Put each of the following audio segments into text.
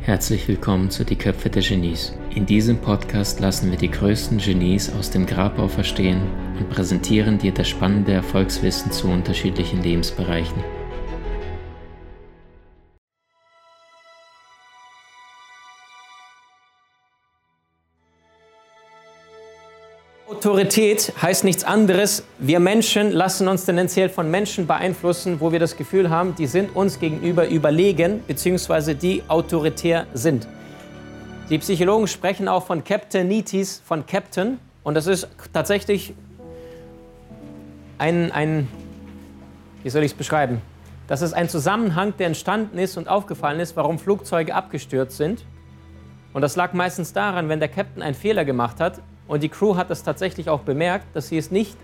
Herzlich willkommen zu Die Köpfe der Genies. In diesem Podcast lassen wir die größten Genies aus dem Grabau verstehen und präsentieren dir das spannende Erfolgswissen zu unterschiedlichen Lebensbereichen. Autorität heißt nichts anderes. Wir Menschen lassen uns tendenziell von Menschen beeinflussen, wo wir das Gefühl haben, die sind uns gegenüber überlegen, beziehungsweise die autoritär sind. Die Psychologen sprechen auch von Captainitis, von Captain. Und das ist tatsächlich ein, ein wie soll ich es beschreiben? Das ist ein Zusammenhang, der entstanden ist und aufgefallen ist, warum Flugzeuge abgestürzt sind. Und das lag meistens daran, wenn der Captain einen Fehler gemacht hat, und die Crew hat es tatsächlich auch bemerkt, dass sie es nicht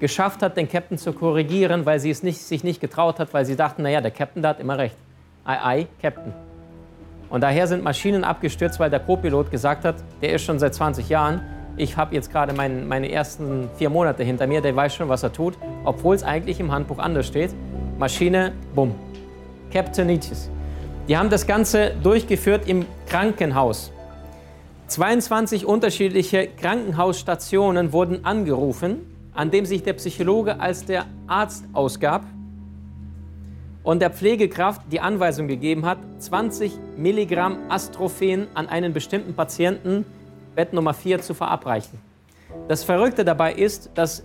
geschafft hat, den Captain zu korrigieren, weil sie es nicht, sich nicht getraut hat, weil sie dachten, naja, der Captain da hat immer recht. Ei, ei, Captain. Und daher sind Maschinen abgestürzt, weil der Co-Pilot gesagt hat, der ist schon seit 20 Jahren, ich habe jetzt gerade mein, meine ersten vier Monate hinter mir, der weiß schon, was er tut, obwohl es eigentlich im Handbuch anders steht. Maschine, bumm. Captain Nietzsche. Die haben das Ganze durchgeführt im Krankenhaus. 22 unterschiedliche Krankenhausstationen wurden angerufen, an dem sich der Psychologe als der Arzt ausgab und der Pflegekraft die Anweisung gegeben hat, 20 Milligramm Astrophen an einen bestimmten Patienten, Bett Nummer 4, zu verabreichen. Das Verrückte dabei ist, dass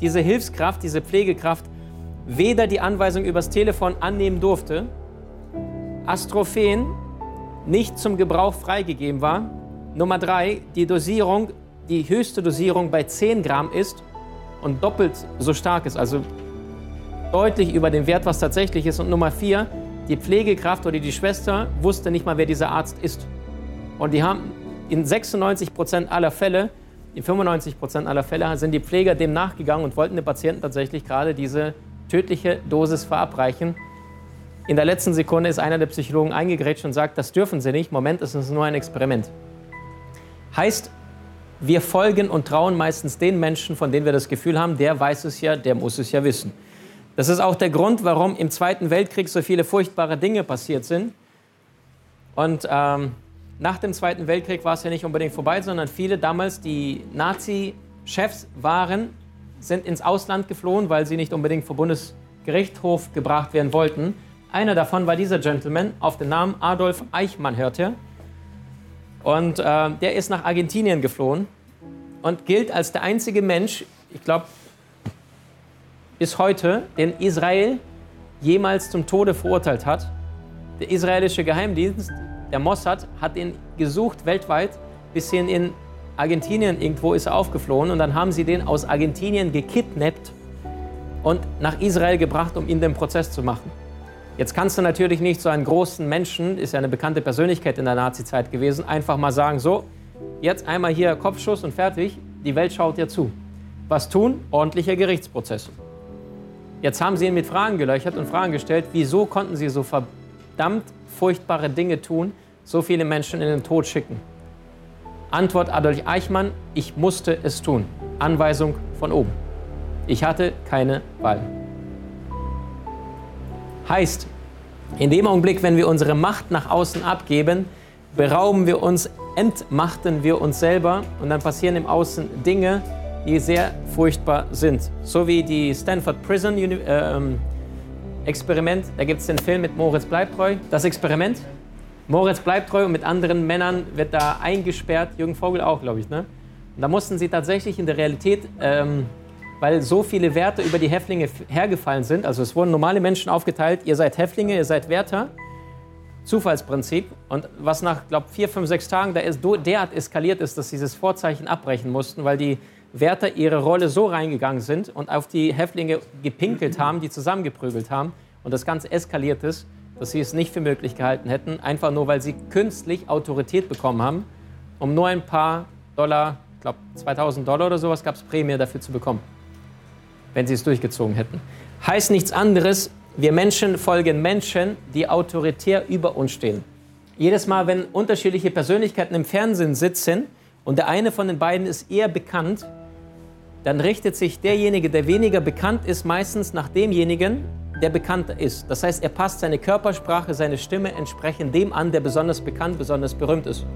diese Hilfskraft, diese Pflegekraft, weder die Anweisung übers Telefon annehmen durfte, Astrophen nicht zum Gebrauch freigegeben war Nummer drei, die Dosierung, die höchste Dosierung bei 10 Gramm ist und doppelt so stark ist, also deutlich über dem Wert, was tatsächlich ist. Und Nummer vier, die Pflegekraft oder die Schwester wusste nicht mal, wer dieser Arzt ist. Und die haben in 96 Prozent aller Fälle, in 95 Prozent aller Fälle sind die Pfleger dem nachgegangen und wollten den Patienten tatsächlich gerade diese tödliche Dosis verabreichen. In der letzten Sekunde ist einer der Psychologen eingegrätscht und sagt, das dürfen Sie nicht. Moment, es ist nur ein Experiment. Heißt, wir folgen und trauen meistens den Menschen, von denen wir das Gefühl haben, der weiß es ja, der muss es ja wissen. Das ist auch der Grund, warum im Zweiten Weltkrieg so viele furchtbare Dinge passiert sind. Und ähm, nach dem Zweiten Weltkrieg war es ja nicht unbedingt vorbei, sondern viele damals, die Nazi-Chefs waren, sind ins Ausland geflohen, weil sie nicht unbedingt vor Bundesgerichtshof gebracht werden wollten. Einer davon war dieser Gentleman, auf den Namen Adolf Eichmann hörte. Und äh, der ist nach Argentinien geflohen und gilt als der einzige Mensch, ich glaube, bis heute, den Israel jemals zum Tode verurteilt hat. Der israelische Geheimdienst, der Mossad, hat ihn gesucht weltweit, bis hin in Argentinien irgendwo ist er aufgeflohen und dann haben sie den aus Argentinien gekidnappt und nach Israel gebracht, um ihn den Prozess zu machen. Jetzt kannst du natürlich nicht so einen großen Menschen, ist ja eine bekannte Persönlichkeit in der Nazizeit gewesen, einfach mal sagen, so, jetzt einmal hier Kopfschuss und fertig, die Welt schaut dir zu. Was tun? Ordentlicher Gerichtsprozess. Jetzt haben sie ihn mit Fragen gelöchert und Fragen gestellt, wieso konnten sie so verdammt furchtbare Dinge tun, so viele Menschen in den Tod schicken. Antwort Adolf Eichmann, ich musste es tun. Anweisung von oben. Ich hatte keine Wahl. Heißt, in dem Augenblick, wenn wir unsere Macht nach außen abgeben, berauben wir uns, entmachten wir uns selber und dann passieren im Außen Dinge, die sehr furchtbar sind. So wie die Stanford Prison äh, Experiment, da gibt es den Film mit Moritz Bleibtreu, das Experiment. Moritz Bleibtreu und mit anderen Männern wird da eingesperrt, Jürgen Vogel auch, glaube ich. Ne? Und da mussten sie tatsächlich in der Realität ähm, weil so viele Werte über die Häftlinge hergefallen sind. Also es wurden normale Menschen aufgeteilt, ihr seid Häftlinge, ihr seid Wärter. Zufallsprinzip. Und was nach, glaube vier, fünf, sechs Tagen da ist, derart eskaliert ist, dass sie dieses Vorzeichen abbrechen mussten, weil die Wärter ihre Rolle so reingegangen sind und auf die Häftlinge gepinkelt haben, die zusammengeprügelt haben und das Ganze eskaliert ist, dass sie es nicht für möglich gehalten hätten, einfach nur weil sie künstlich Autorität bekommen haben, um nur ein paar Dollar, ich glaube 2000 Dollar oder sowas gab es Prämie dafür zu bekommen wenn sie es durchgezogen hätten. Heißt nichts anderes, wir Menschen folgen Menschen, die autoritär über uns stehen. Jedes Mal, wenn unterschiedliche Persönlichkeiten im Fernsehen sitzen und der eine von den beiden ist eher bekannt, dann richtet sich derjenige, der weniger bekannt ist, meistens nach demjenigen, der bekannter ist. Das heißt, er passt seine Körpersprache, seine Stimme entsprechend dem an, der besonders bekannt, besonders berühmt ist.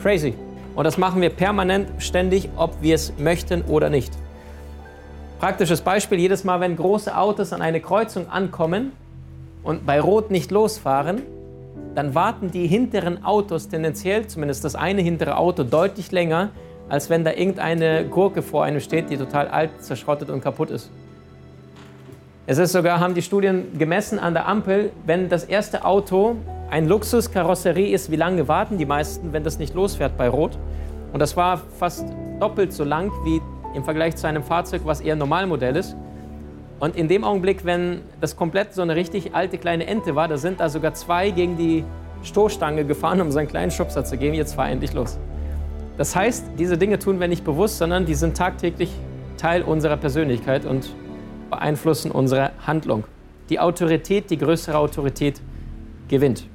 Crazy. Und das machen wir permanent, ständig, ob wir es möchten oder nicht. Praktisches Beispiel, jedes Mal, wenn große Autos an eine Kreuzung ankommen und bei Rot nicht losfahren, dann warten die hinteren Autos tendenziell, zumindest das eine hintere Auto, deutlich länger, als wenn da irgendeine Gurke vor einem steht, die total alt, zerschrottet und kaputt ist. Es ist sogar, haben die Studien gemessen an der Ampel, wenn das erste Auto ein Luxuskarosserie ist, wie lange warten die meisten, wenn das nicht losfährt bei Rot? Und das war fast doppelt so lang wie im Vergleich zu einem Fahrzeug, was eher Normalmodell ist. Und in dem Augenblick, wenn das komplett so eine richtig alte kleine Ente war, da sind da sogar zwei gegen die Stoßstange gefahren, um so einen kleinen Schubser zu geben. Jetzt fahr endlich los. Das heißt, diese Dinge tun wir nicht bewusst, sondern die sind tagtäglich Teil unserer Persönlichkeit und beeinflussen unsere Handlung. Die Autorität, die größere Autorität gewinnt.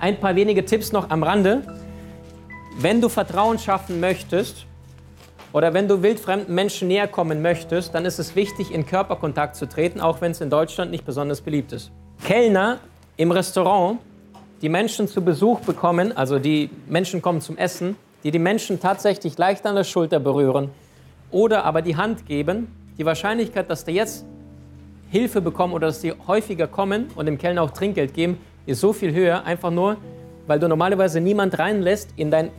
Ein paar wenige Tipps noch am Rande. Wenn du Vertrauen schaffen möchtest oder wenn du wildfremden Menschen näher kommen möchtest, dann ist es wichtig, in Körperkontakt zu treten, auch wenn es in Deutschland nicht besonders beliebt ist. Kellner im Restaurant, die Menschen zu Besuch bekommen, also die Menschen kommen zum Essen, die die Menschen tatsächlich leicht an der Schulter berühren oder aber die Hand geben, die Wahrscheinlichkeit, dass die jetzt Hilfe bekommen oder dass sie häufiger kommen und dem Kellner auch Trinkgeld geben, ist so viel höher, einfach nur, weil du normalerweise niemand reinlässt in dein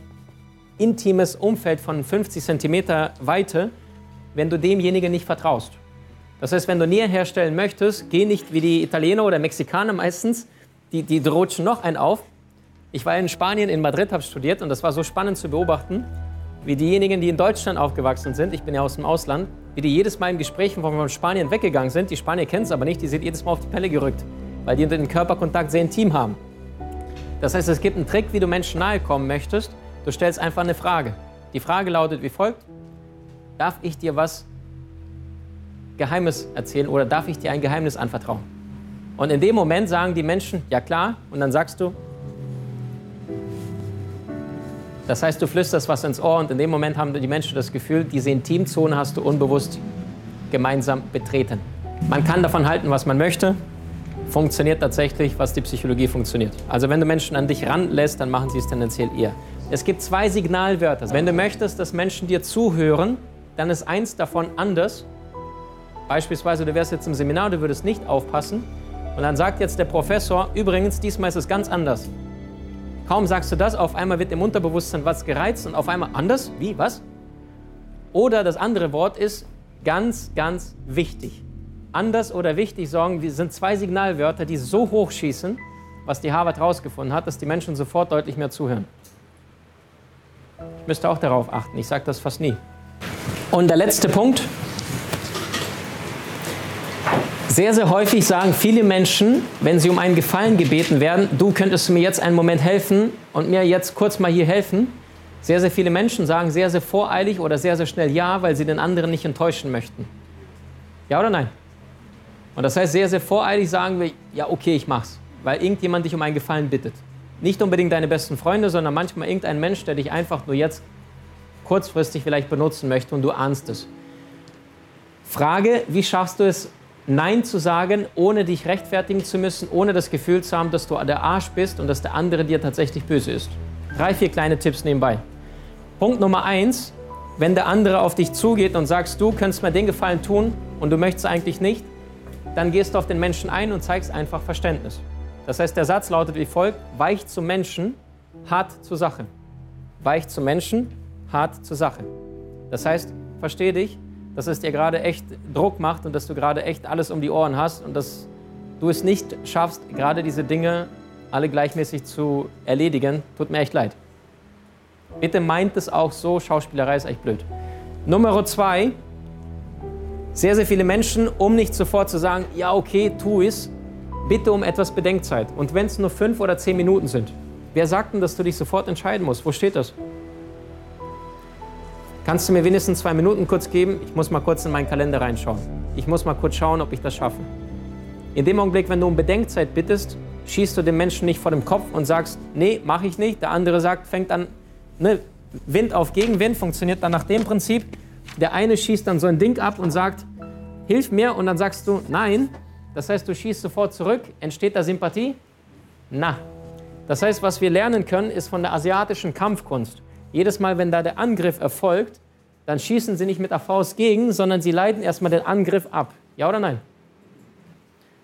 intimes Umfeld von 50 cm Weite, wenn du demjenigen nicht vertraust. Das heißt, wenn du Nähe herstellen möchtest, geh nicht wie die Italiener oder Mexikaner meistens, die, die rutschen noch einen auf. Ich war in Spanien, in Madrid, habe studiert und das war so spannend zu beobachten, wie diejenigen, die in Deutschland aufgewachsen sind, ich bin ja aus dem Ausland, wie die jedes Mal in Gesprächen von Spanien weggegangen sind. Die Spanier kennen es aber nicht, die sind jedes Mal auf die Pelle gerückt, weil die den Körperkontakt sehr intim haben. Das heißt, es gibt einen Trick, wie du Menschen nahe kommen möchtest. Du stellst einfach eine Frage. Die Frage lautet wie folgt: Darf ich dir was Geheimes erzählen oder darf ich dir ein Geheimnis anvertrauen? Und in dem Moment sagen die Menschen, ja klar, und dann sagst du, das heißt, du flüsterst was ins Ohr und in dem Moment haben die Menschen das Gefühl, diese Intimzone hast du unbewusst gemeinsam betreten. Man kann davon halten, was man möchte. Funktioniert tatsächlich, was die Psychologie funktioniert. Also wenn du Menschen an dich ranlässt, dann machen sie es tendenziell eher. Es gibt zwei Signalwörter. Wenn du möchtest, dass Menschen dir zuhören, dann ist eins davon anders. Beispielsweise, du wärst jetzt im Seminar, du würdest nicht aufpassen. Und dann sagt jetzt der Professor, übrigens, diesmal ist es ganz anders. Kaum sagst du das, auf einmal wird im Unterbewusstsein was gereizt und auf einmal anders. Wie? Was? Oder das andere Wort ist ganz, ganz wichtig. Anders oder wichtig sorgen, sind zwei Signalwörter, die so hoch schießen, was die Harvard herausgefunden hat, dass die Menschen sofort deutlich mehr zuhören. Ich müsste auch darauf achten. Ich sage das fast nie. Und der letzte Punkt, sehr, sehr häufig sagen viele Menschen, wenn sie um einen Gefallen gebeten werden, du könntest mir jetzt einen Moment helfen und mir jetzt kurz mal hier helfen. Sehr, sehr viele Menschen sagen sehr, sehr voreilig oder sehr, sehr schnell Ja, weil sie den anderen nicht enttäuschen möchten. Ja oder nein? Und das heißt, sehr, sehr voreilig sagen wir, ja, okay, ich mach's, weil irgendjemand dich um einen Gefallen bittet. Nicht unbedingt deine besten Freunde, sondern manchmal irgendein Mensch, der dich einfach nur jetzt kurzfristig vielleicht benutzen möchte und du ahnst es. Frage, wie schaffst du es, Nein zu sagen, ohne dich rechtfertigen zu müssen, ohne das Gefühl zu haben, dass du der Arsch bist und dass der andere dir tatsächlich böse ist. Drei, vier kleine Tipps nebenbei. Punkt Nummer eins, wenn der andere auf dich zugeht und sagst, du könntest mir den Gefallen tun und du möchtest eigentlich nicht, dann gehst du auf den Menschen ein und zeigst einfach Verständnis. Das heißt, der Satz lautet wie folgt, weich zum Menschen, hart zur Sache. Weich zum Menschen, hart zur Sache. Das heißt, versteh dich, dass es dir gerade echt Druck macht und dass du gerade echt alles um die Ohren hast und dass du es nicht schaffst, gerade diese Dinge alle gleichmäßig zu erledigen. Tut mir echt leid. Bitte meint es auch so, Schauspielerei ist echt blöd. Nummer zwei, sehr, sehr viele Menschen, um nicht sofort zu sagen, ja okay, tu es, bitte um etwas Bedenkzeit. Und wenn es nur fünf oder zehn Minuten sind. Wer sagt denn, dass du dich sofort entscheiden musst? Wo steht das? Kannst du mir wenigstens zwei Minuten kurz geben? Ich muss mal kurz in meinen Kalender reinschauen. Ich muss mal kurz schauen, ob ich das schaffe. In dem Augenblick, wenn du um Bedenkzeit bittest, schießt du dem Menschen nicht vor dem Kopf und sagst, nee, mache ich nicht. Der andere sagt, fängt an, ne, Wind auf Gegenwind, funktioniert dann nach dem Prinzip. der eine schießt dann so ein Ding ab und sagt, hilf mir, und dann sagst du, nein. Das heißt, du schießt sofort zurück. Entsteht da Sympathie? Na. Das heißt, was wir lernen können, ist von der asiatischen Kampfkunst. Jedes Mal, wenn da der Angriff erfolgt, dann schießen sie nicht mit der Faust gegen, sondern sie leiten erstmal den Angriff ab. Ja oder nein?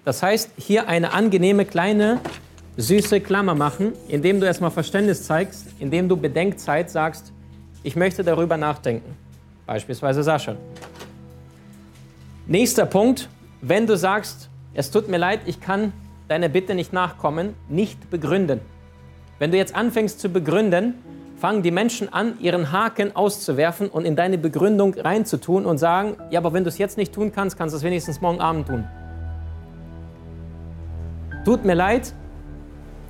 Das heißt, hier eine angenehme kleine süße Klammer machen, indem du erstmal Verständnis zeigst, indem du Bedenkzeit sagst, ich möchte darüber nachdenken. Beispielsweise Sascha. Nächster Punkt, wenn du sagst, es tut mir leid, ich kann deiner Bitte nicht nachkommen, nicht begründen. Wenn du jetzt anfängst zu begründen, fangen die Menschen an, ihren Haken auszuwerfen und in deine Begründung reinzutun und sagen, ja, aber wenn du es jetzt nicht tun kannst, kannst du es wenigstens morgen Abend tun. Tut mir leid,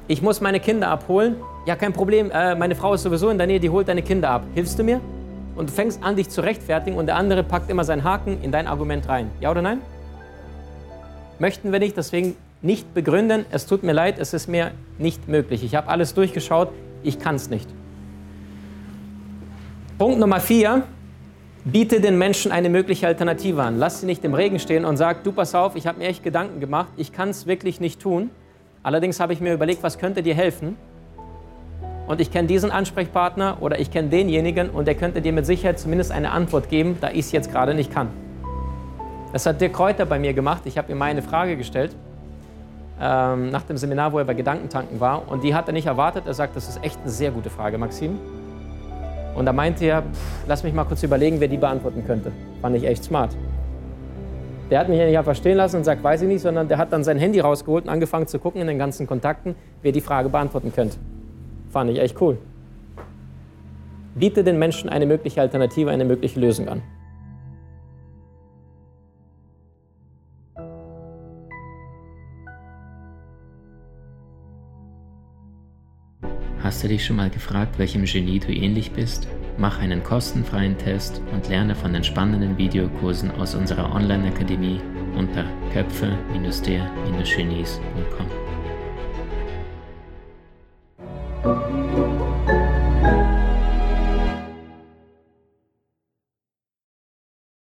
ich muss meine Kinder abholen. Ja, kein Problem, äh, meine Frau ist sowieso in der Nähe, die holt deine Kinder ab. Hilfst du mir? Und du fängst an, dich zu rechtfertigen und der andere packt immer seinen Haken in dein Argument rein. Ja oder nein? Möchten wir nicht, deswegen nicht begründen, es tut mir leid, es ist mir nicht möglich. Ich habe alles durchgeschaut, ich kann es nicht. Punkt Nummer vier, biete den Menschen eine mögliche Alternative an. Lass sie nicht im Regen stehen und sag, du pass auf, ich habe mir echt Gedanken gemacht, ich kann es wirklich nicht tun. Allerdings habe ich mir überlegt, was könnte dir helfen? Und ich kenne diesen Ansprechpartner oder ich kenne denjenigen und der könnte dir mit Sicherheit zumindest eine Antwort geben, da ich es jetzt gerade nicht kann. Das hat Dirk Kräuter bei mir gemacht. Ich habe ihm mal eine Frage gestellt ähm, nach dem Seminar, wo er bei Gedankentanken war. Und die hat er nicht erwartet. Er sagt, das ist echt eine sehr gute Frage, Maxim. Und da meinte er, pff, lass mich mal kurz überlegen, wer die beantworten könnte. Fand ich echt smart. Der hat mich ja nicht einfach stehen lassen und sagt, weiß ich nicht, sondern der hat dann sein Handy rausgeholt und angefangen zu gucken in den ganzen Kontakten, wer die Frage beantworten könnte. Fand ich echt cool. Biete den Menschen eine mögliche Alternative, eine mögliche Lösung an. Hast du dich schon mal gefragt, welchem Genie du ähnlich bist? Mach einen kostenfreien Test und lerne von den spannenden Videokursen aus unserer Online-Akademie unter köpfe-der-genies.com.